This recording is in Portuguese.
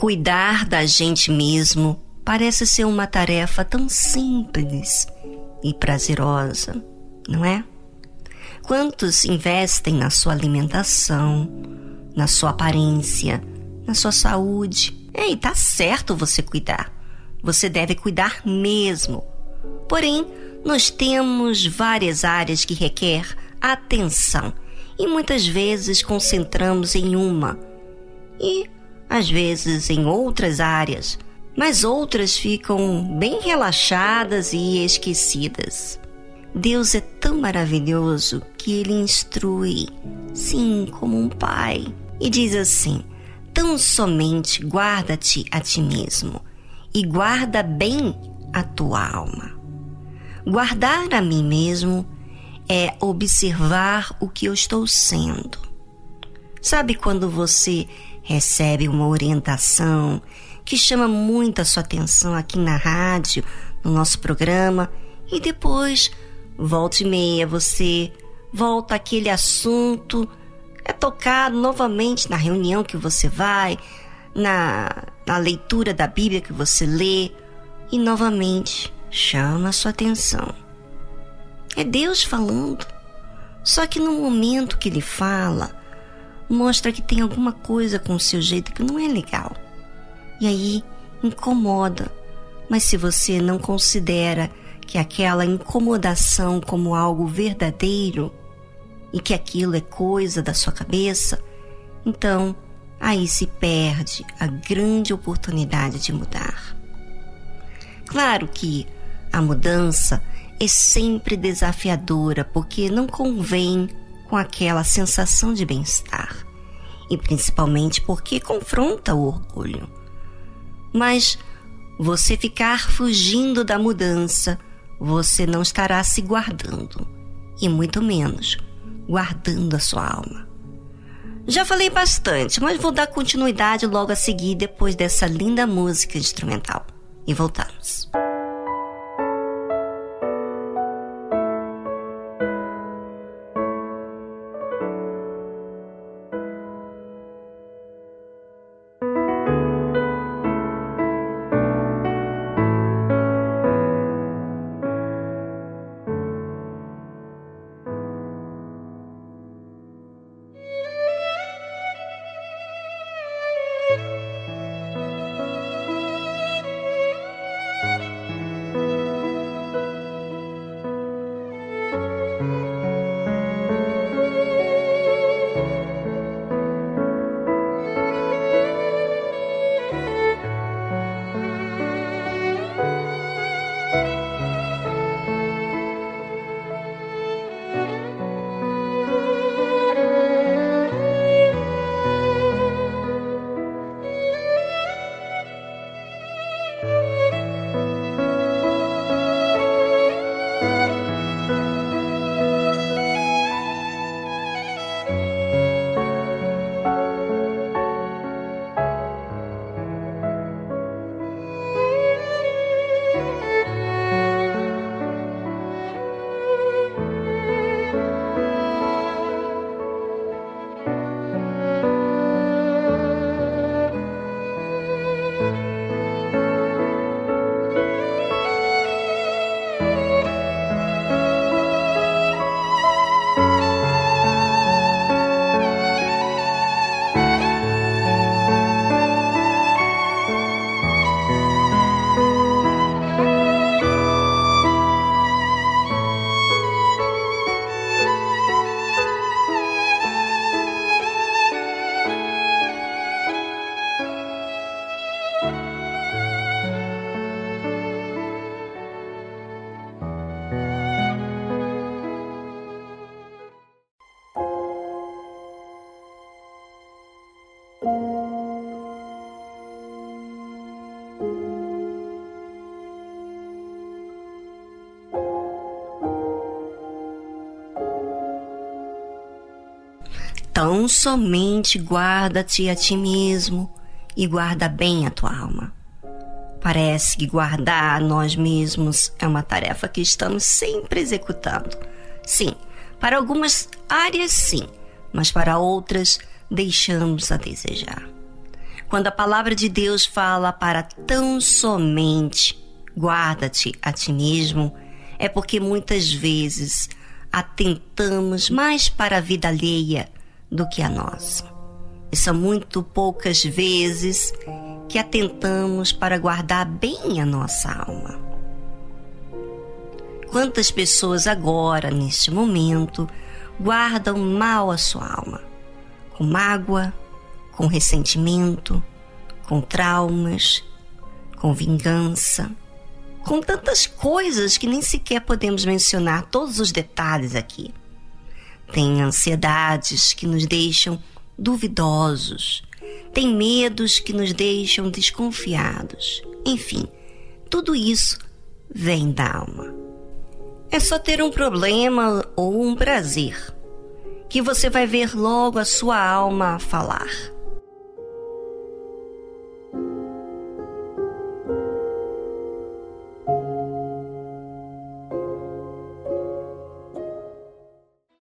Cuidar da gente mesmo parece ser uma tarefa tão simples e prazerosa, não é? Quantos investem na sua alimentação, na sua aparência, na sua saúde? Ei, tá certo você cuidar. Você deve cuidar mesmo. Porém, nós temos várias áreas que requer atenção e muitas vezes concentramos em uma e às vezes em outras áreas, mas outras ficam bem relaxadas e esquecidas. Deus é tão maravilhoso que ele instrui, sim, como um pai, e diz assim: tão somente guarda-te a ti mesmo e guarda bem a tua alma. Guardar a mim mesmo é observar o que eu estou sendo. Sabe quando você recebe uma orientação que chama muito a sua atenção aqui na rádio, no nosso programa, e depois, volta e meia, você volta aquele assunto, é tocado novamente na reunião que você vai, na, na leitura da Bíblia que você lê, e novamente chama a sua atenção. É Deus falando. Só que no momento que ele fala, mostra que tem alguma coisa com o seu jeito que não é legal. E aí incomoda. Mas se você não considera que aquela incomodação como algo verdadeiro e que aquilo é coisa da sua cabeça, então aí se perde a grande oportunidade de mudar. Claro que a mudança é sempre desafiadora porque não convém com aquela sensação de bem-estar e principalmente porque confronta o orgulho. Mas você ficar fugindo da mudança, você não estará se guardando e muito menos guardando a sua alma. Já falei bastante, mas vou dar continuidade logo a seguir depois dessa linda música instrumental. E voltamos. Tão somente guarda-te a ti mesmo e guarda bem a tua alma. Parece que guardar a nós mesmos é uma tarefa que estamos sempre executando. Sim, para algumas áreas sim, mas para outras deixamos a desejar. Quando a palavra de Deus fala para tão somente guarda-te a ti mesmo, é porque muitas vezes atentamos mais para a vida alheia do que a nossa. E são muito poucas vezes que atentamos para guardar bem a nossa alma. Quantas pessoas agora, neste momento, guardam mal a sua alma, com mágoa, com ressentimento, com traumas, com vingança, com tantas coisas que nem sequer podemos mencionar todos os detalhes aqui. Tem ansiedades que nos deixam duvidosos, tem medos que nos deixam desconfiados. Enfim, tudo isso vem da alma. É só ter um problema ou um prazer, que você vai ver logo a sua alma falar